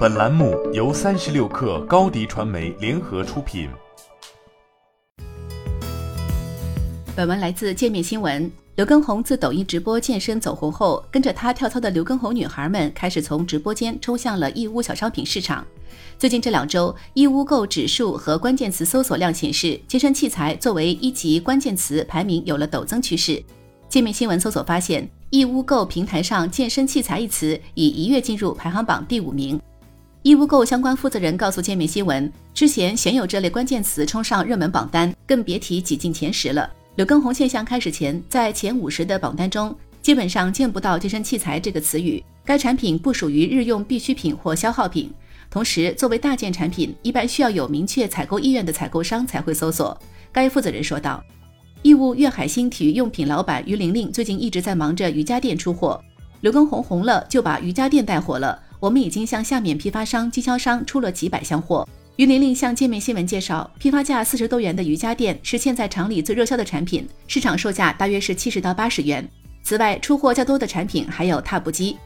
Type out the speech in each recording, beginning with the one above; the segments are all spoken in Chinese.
本栏目由三十六氪高低传媒联合出品。本文来自界面新闻。刘畊宏自抖音直播健身走红后，跟着他跳操的刘畊宏女孩们开始从直播间冲向了义乌小商品市场。最近这两周，义乌购指数和关键词搜索量显示，健身器材作为一级关键词排名有了陡增趋势。界面新闻搜索发现，义乌购平台上“健身器材”一词已一跃进入排行榜第五名。义乌购相关负责人告诉界面新闻，之前鲜有这类关键词冲上热门榜单，更别提挤进前十了。刘畊宏现象开始前，在前五十的榜单中，基本上见不到健身器材这个词语。该产品不属于日用必需品或消耗品，同时作为大件产品，一般需要有明确采购意愿的采购商才会搜索。该负责人说道。义乌粤海星体育用品老板于玲玲最近一直在忙着瑜伽垫出货，刘畊宏红了就把瑜伽垫带火了。我们已经向下面批发商、经销商出了几百箱货。于玲玲向界面新闻介绍，批发价四十多元的瑜伽垫是现在厂里最热销的产品，市场售价大约是七十到八十元。此外，出货较多的产品还有踏步机。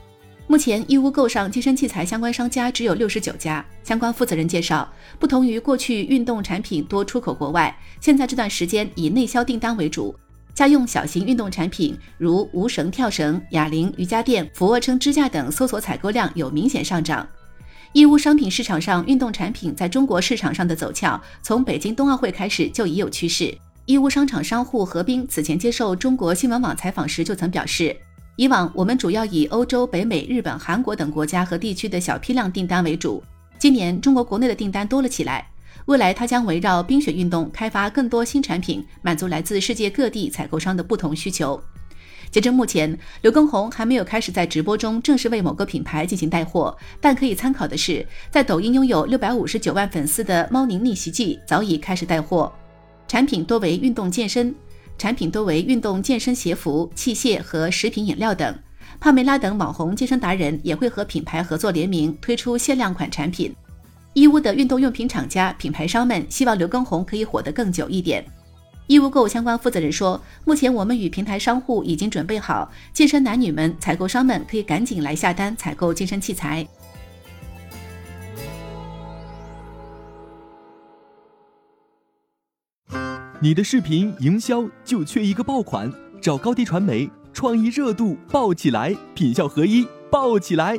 目前，义乌购上健身器材相关商家只有六十九家。相关负责人介绍，不同于过去运动产品多出口国外，现在这段时间以内销订单为主。家用小型运动产品如无绳跳绳、哑铃、瑜伽垫、俯卧撑支架等，搜索采购量有明显上涨。义乌商品市场上，运动产品在中国市场上的走俏，从北京冬奥会开始就已有趋势。义乌商场商户何斌此前接受中国新闻网采访时就曾表示。以往我们主要以欧洲、北美、日本、韩国等国家和地区的小批量订单为主。今年中国国内的订单多了起来，未来它将围绕冰雪运动开发更多新产品，满足来自世界各地采购商的不同需求。截至目前，刘畊宏还没有开始在直播中正式为某个品牌进行带货，但可以参考的是，在抖音拥有六百五十九万粉丝的猫宁逆袭记早已开始带货，产品多为运动健身。产品多为运动健身鞋服、器械和食品饮料等。帕梅拉等网红健身达人也会和品牌合作联名推出限量款产品。义乌的运动用品厂家、品牌商们希望刘畊宏可以火得更久一点。义乌购相关负责人说，目前我们与平台商户已经准备好，健身男女们、采购商们可以赶紧来下单采购健身器材。你的视频营销就缺一个爆款，找高低传媒，创意热度爆起来，品效合一爆起来。